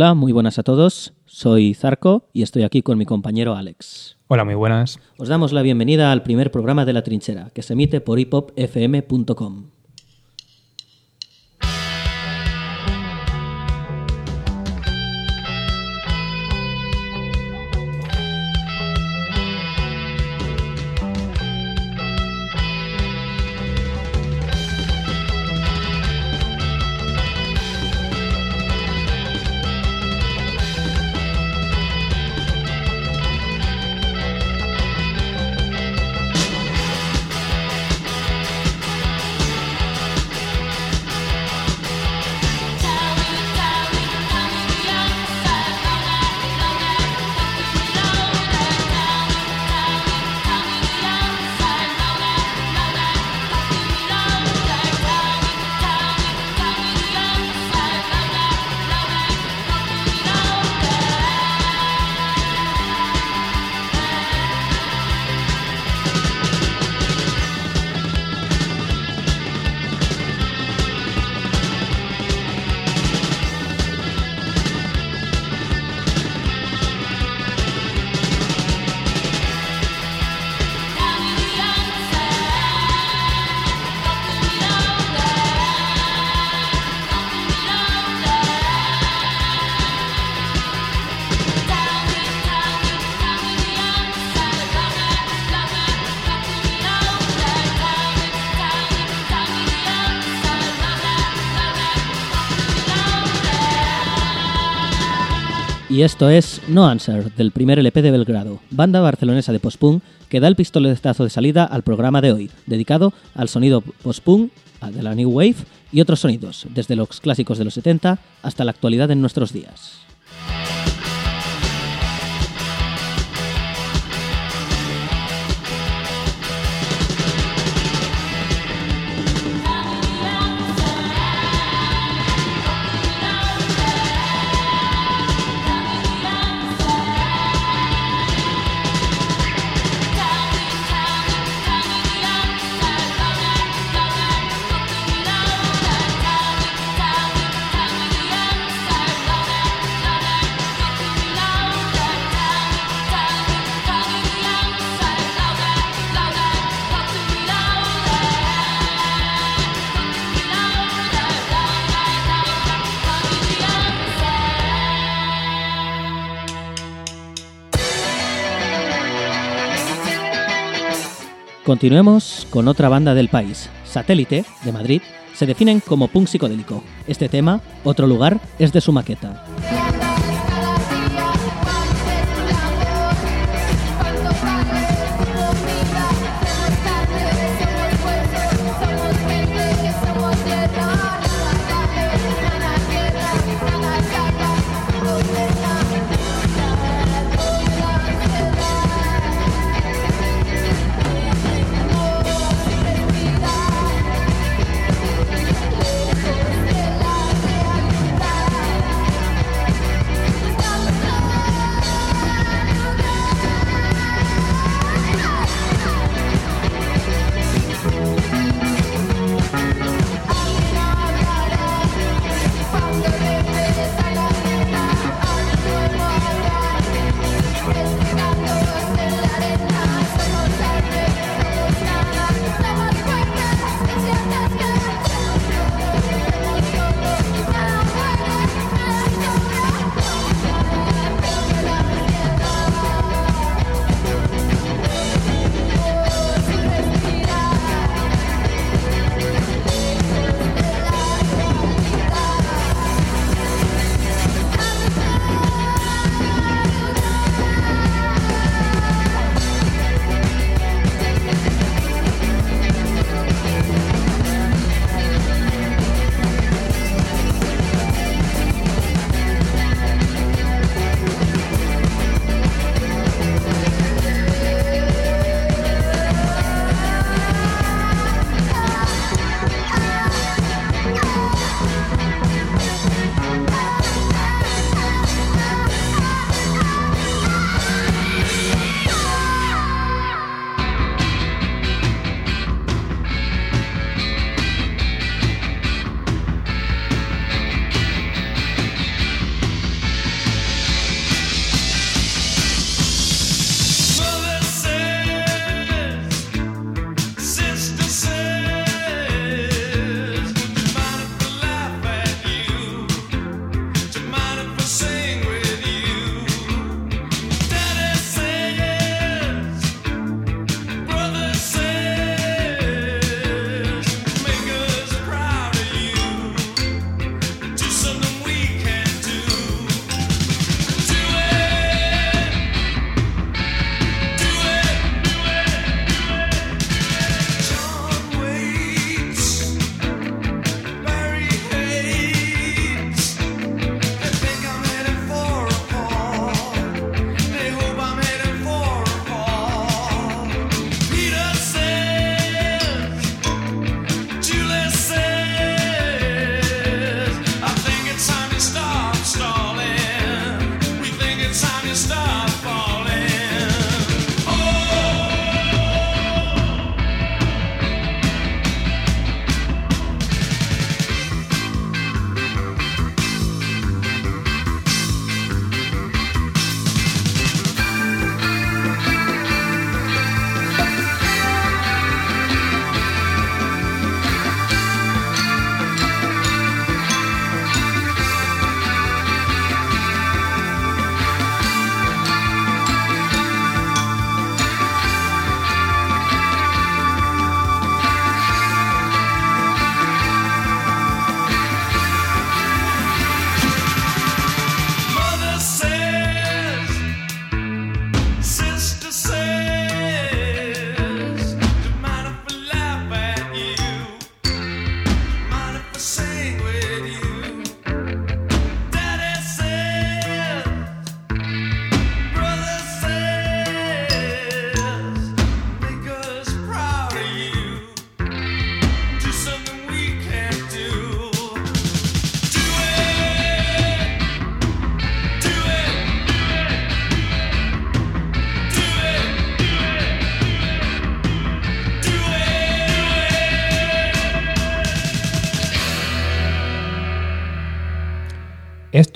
Hola, muy buenas a todos. Soy Zarco y estoy aquí con mi compañero Alex. Hola, muy buenas. Os damos la bienvenida al primer programa de La Trinchera, que se emite por hipopfm.com. Y esto es No Answer, del primer LP de Belgrado, banda barcelonesa de post-punk que da el pistoletazo de salida al programa de hoy, dedicado al sonido post-punk, de la New Wave y otros sonidos, desde los clásicos de los 70 hasta la actualidad en nuestros días. Continuemos con otra banda del país. Satélite, de Madrid, se definen como punk psicodélico. Este tema, Otro lugar, es de su maqueta.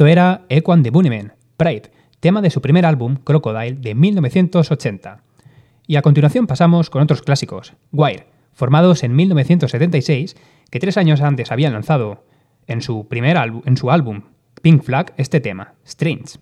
Era Equan de Bunnymen, Pride, tema de su primer álbum, Crocodile, de 1980. Y a continuación pasamos con otros clásicos, Wire, formados en 1976, que tres años antes habían lanzado en su, primer en su álbum Pink Flag este tema, Strange.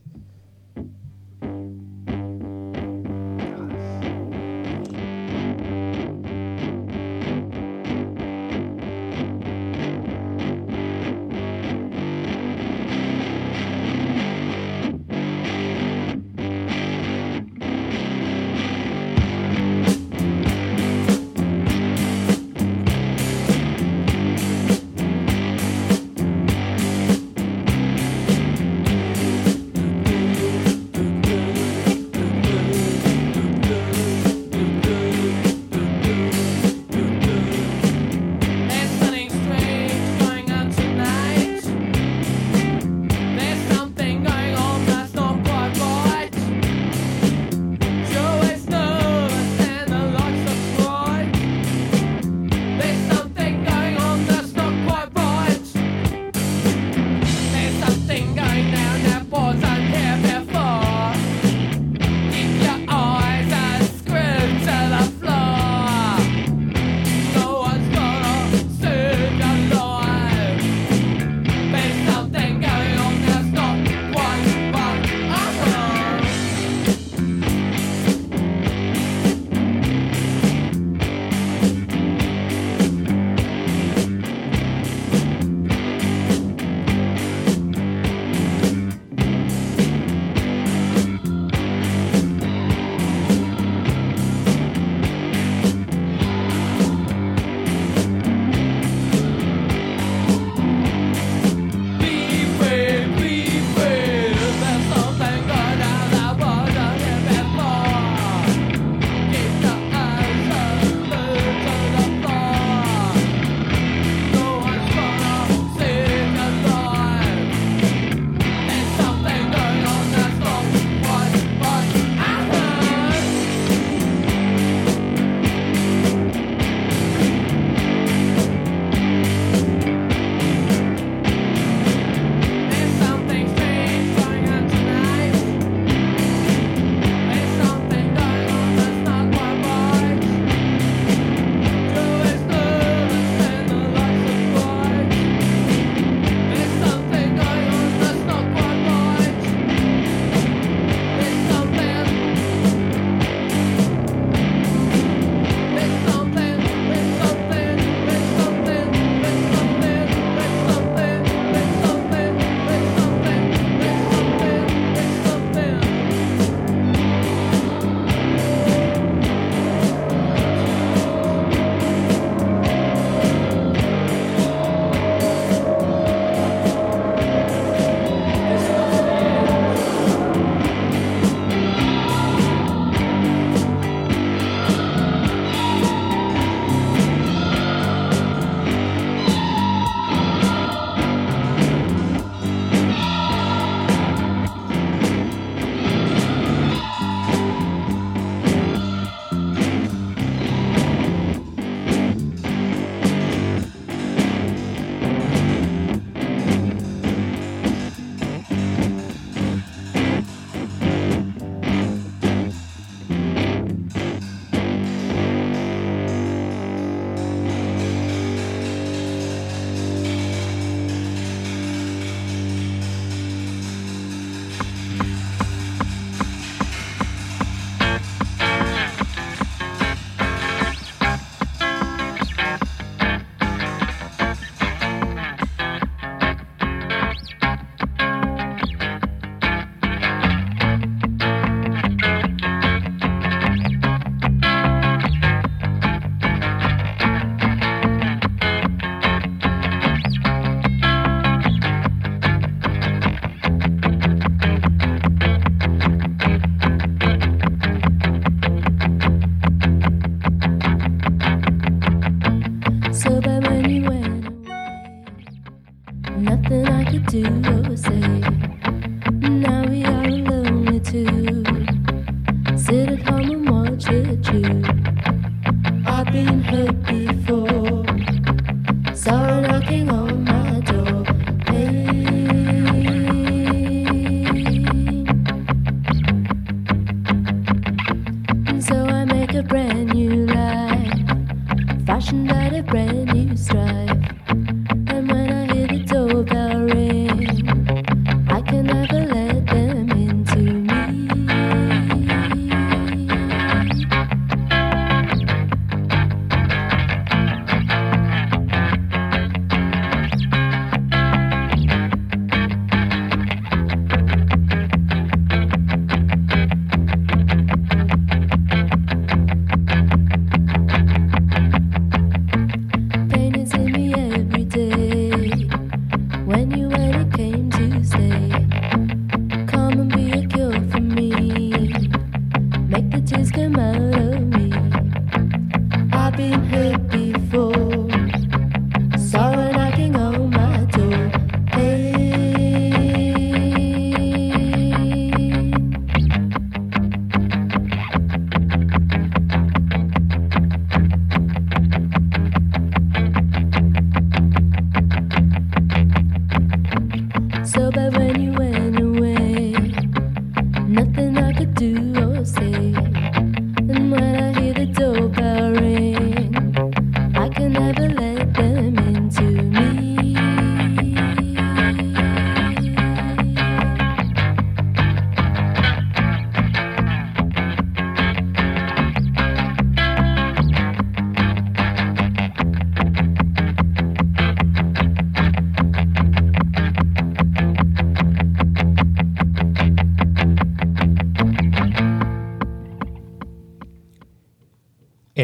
brand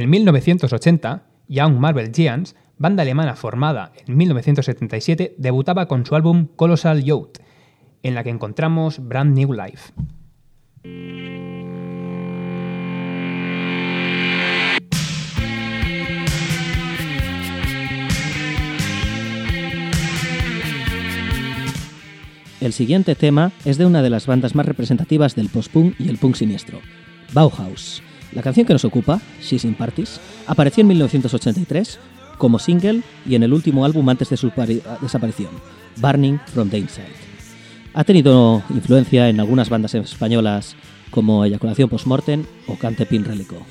En 1980, Young Marvel Giants, banda alemana formada en 1977, debutaba con su álbum Colossal Youth, en la que encontramos Brand New Life. El siguiente tema es de una de las bandas más representativas del post-punk y el punk siniestro, Bauhaus. La canción que nos ocupa, She's in Parties, apareció en 1983 como single y en el último álbum antes de su desaparición, Burning from the Inside. Ha tenido influencia en algunas bandas españolas como Eyaculación Postmortem o Cante Pin Relico.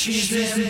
She's been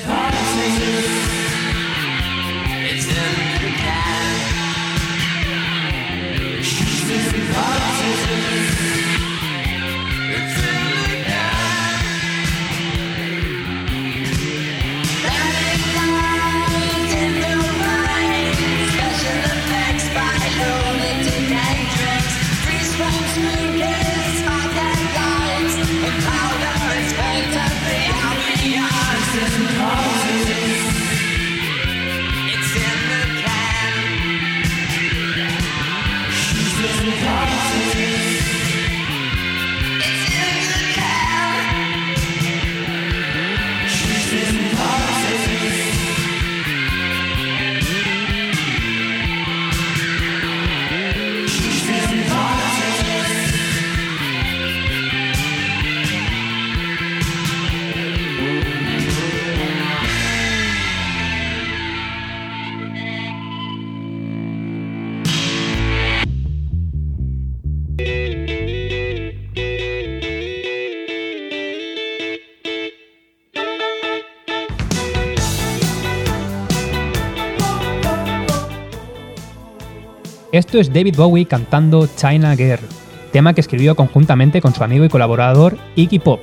Esto es David Bowie cantando China Girl, tema que escribió conjuntamente con su amigo y colaborador Iggy Pop,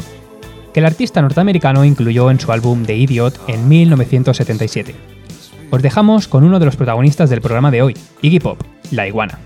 que el artista norteamericano incluyó en su álbum The Idiot en 1977. Os dejamos con uno de los protagonistas del programa de hoy, Iggy Pop, la iguana.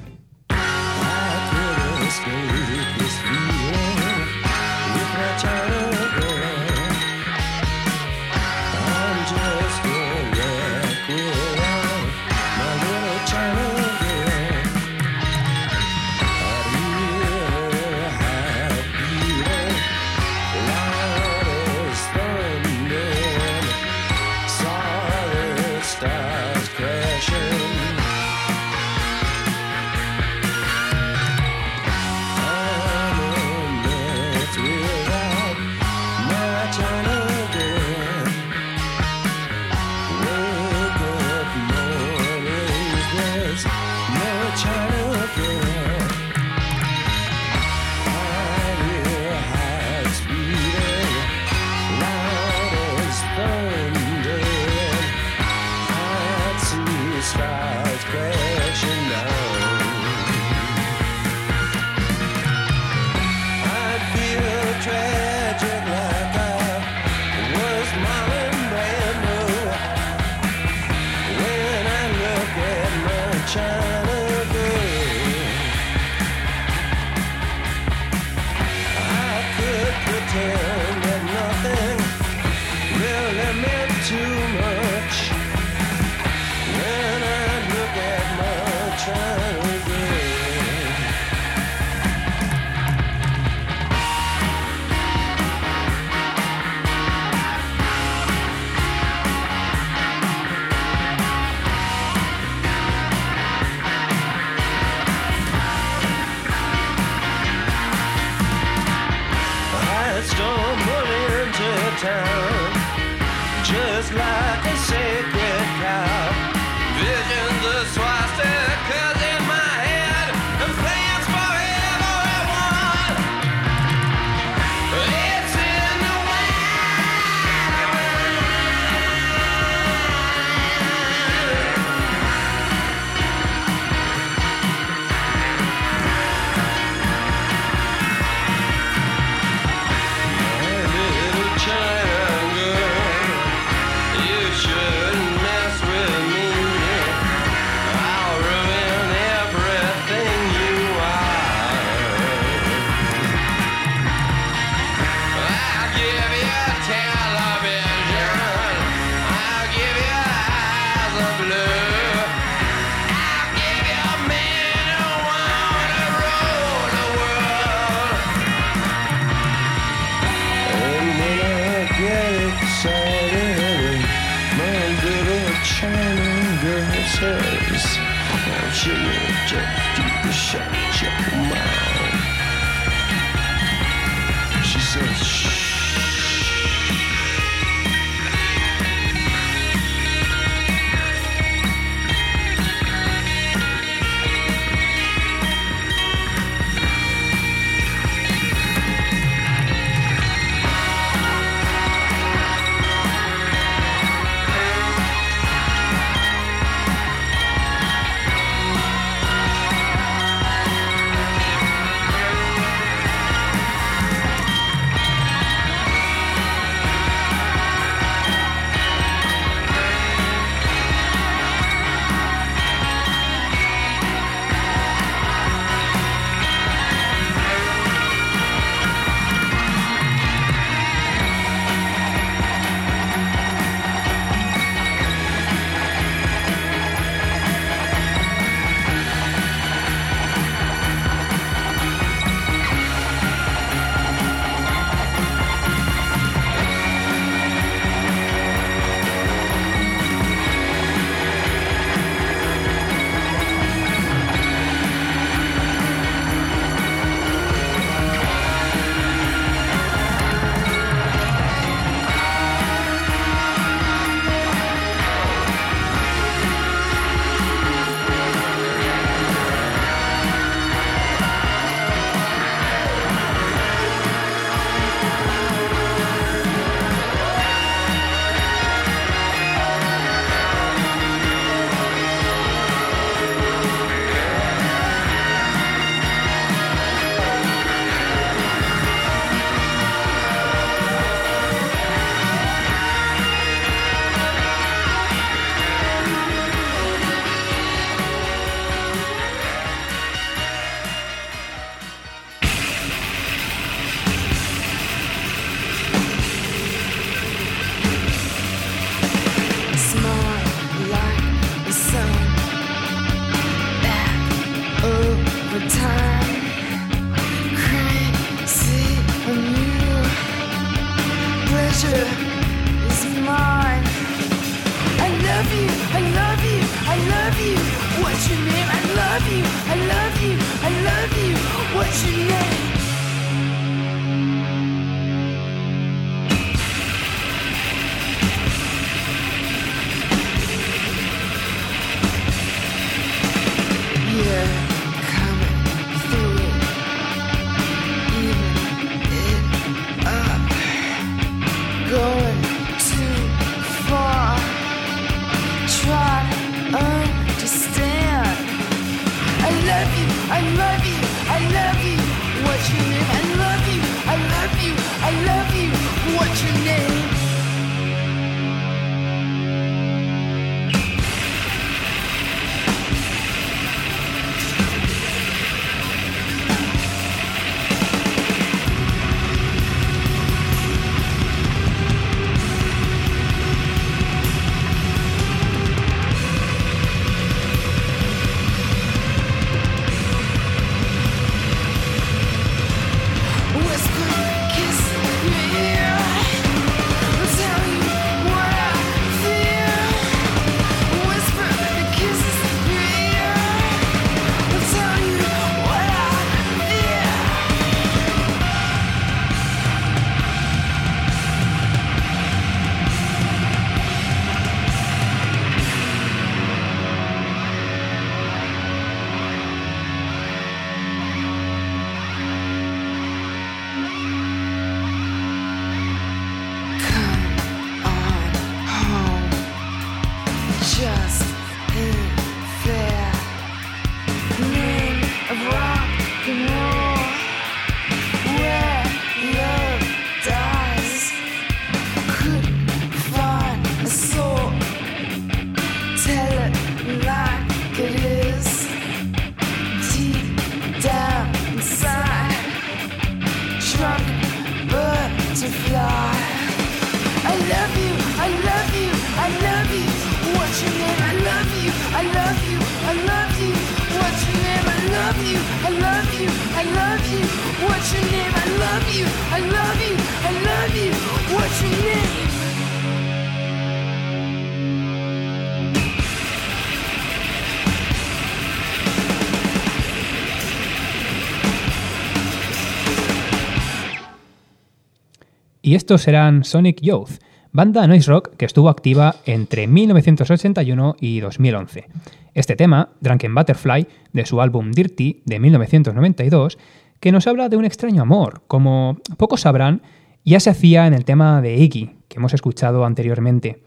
Y estos serán Sonic Youth, banda noise rock que estuvo activa entre 1981 y 2011. Este tema, Drunken Butterfly, de su álbum Dirty de 1992, que nos habla de un extraño amor, como pocos sabrán, ya se hacía en el tema de Iggy, que hemos escuchado anteriormente,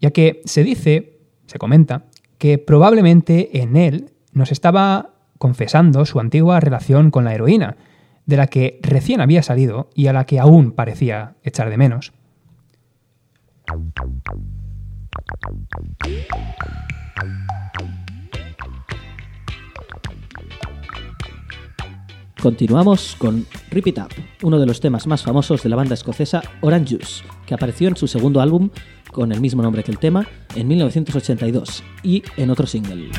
ya que se dice, se comenta, que probablemente en él nos estaba confesando su antigua relación con la heroína, de la que recién había salido y a la que aún parecía echar de menos. Continuamos con Rip It Up, uno de los temas más famosos de la banda escocesa Orange Juice, que apareció en su segundo álbum con el mismo nombre que el tema en 1982 y en otro single.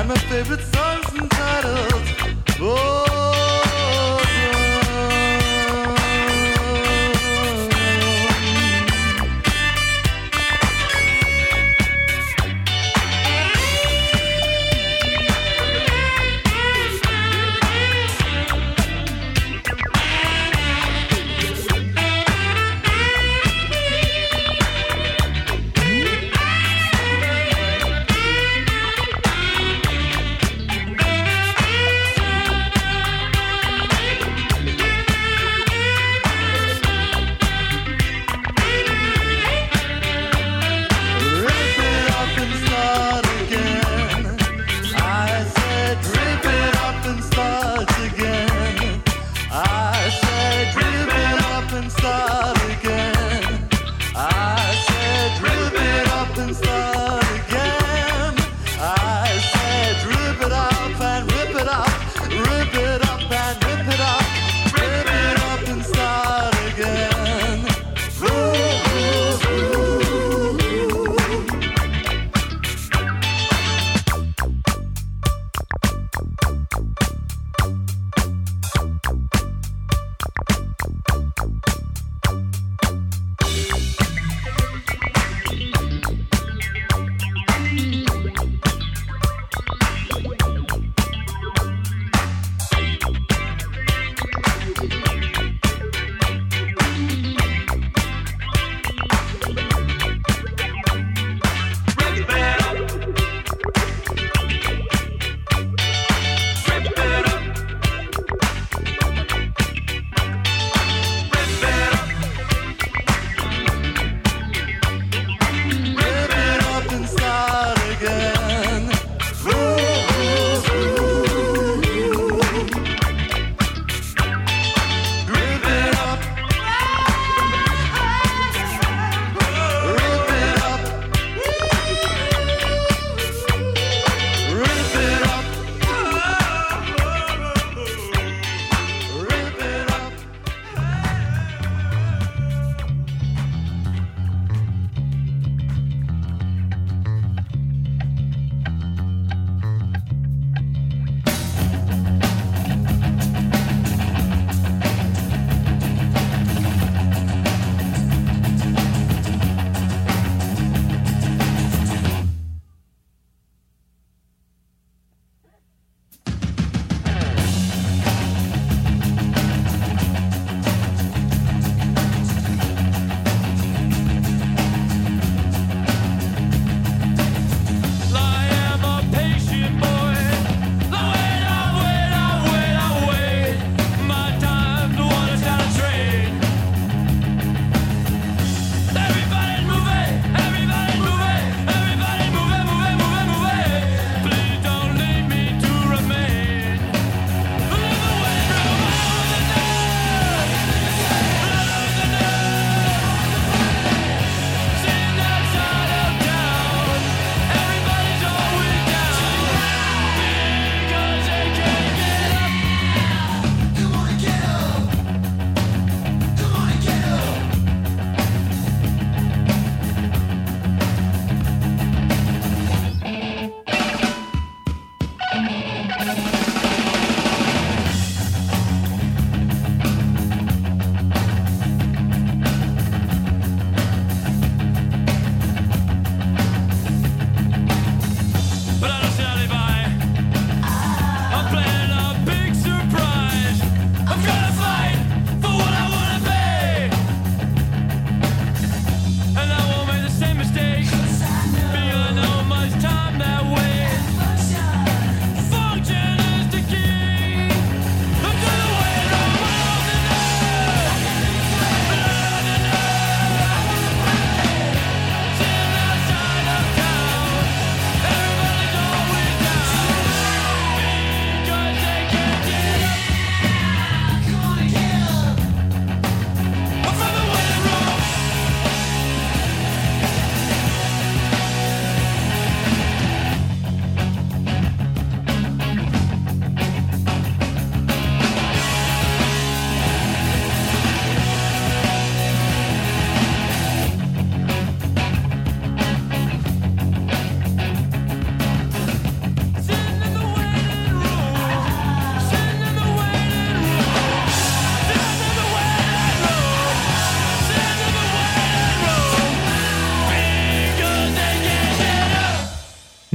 And my favorite songs and titles. Oh.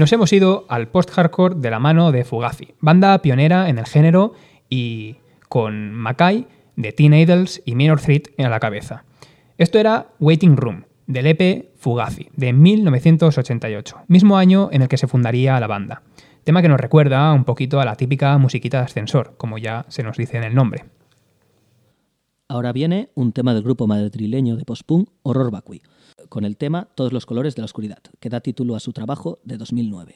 Nos hemos ido al post-hardcore de la mano de Fugazi, banda pionera en el género y con Mackay de Teen Idols y Minor Threat en la cabeza. Esto era Waiting Room, del EP Fugazi, de 1988, mismo año en el que se fundaría la banda. Tema que nos recuerda un poquito a la típica musiquita de ascensor, como ya se nos dice en el nombre. Ahora viene un tema del grupo madrileño de post-punk Horror Vacui, con el tema Todos los colores de la oscuridad, que da título a su trabajo de 2009.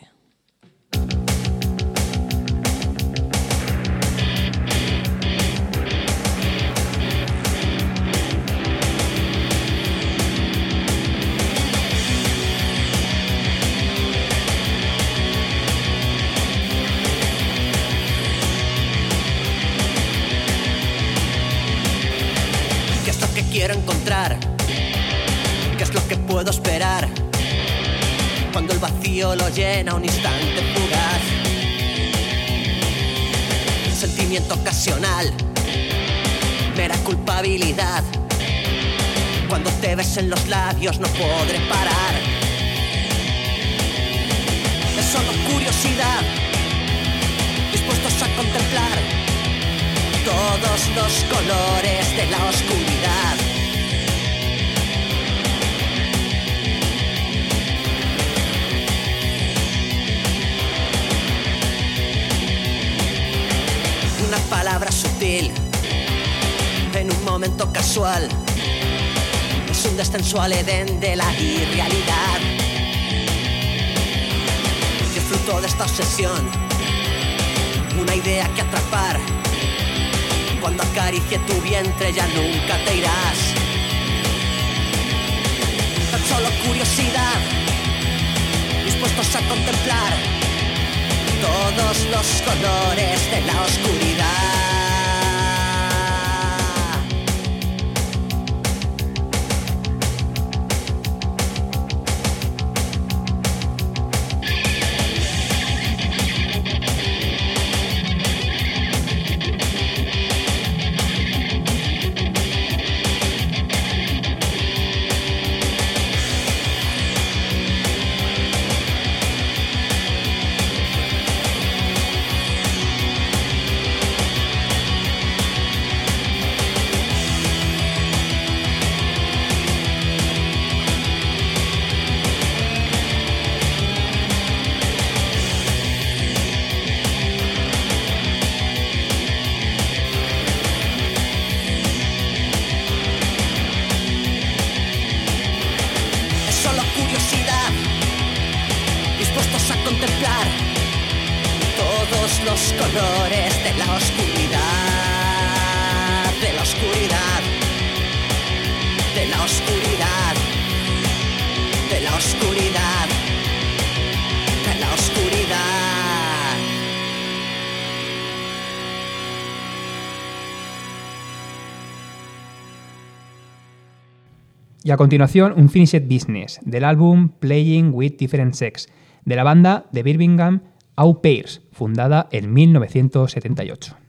¿Qué es lo que quiero encontrar? ¿Qué es lo que puedo esperar? Cuando el vacío lo llena un instante fugaz. Sentimiento ocasional, mera culpabilidad. Cuando te besen los labios no podré parar. Es solo curiosidad, dispuestos a contemplar todos los colores de la oscuridad. Una palabra sutil. En un momento casual. Es un descenso al Edén de la irrealidad. Yo fruto de esta obsesión, una idea que atrapar. Cuando acaricie tu vientre ya nunca te irás. Tan solo curiosidad, dispuestos a contemplar todos los colores de la oscuridad. Y a continuación, un Finished Business del álbum Playing with Different Sex de la banda de Birmingham Au Pairs, fundada en 1978.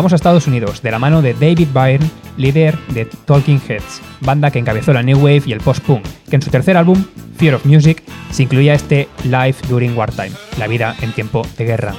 Vamos a Estados Unidos, de la mano de David Byrne, líder de Talking Heads, banda que encabezó la New Wave y el post-punk, que en su tercer álbum, Fear of Music, se incluía este Life During Wartime, la vida en tiempo de guerra.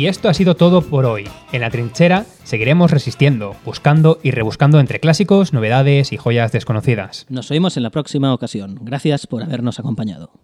Y esto ha sido todo por hoy. En la trinchera seguiremos resistiendo, buscando y rebuscando entre clásicos, novedades y joyas desconocidas. Nos oímos en la próxima ocasión. Gracias por habernos acompañado.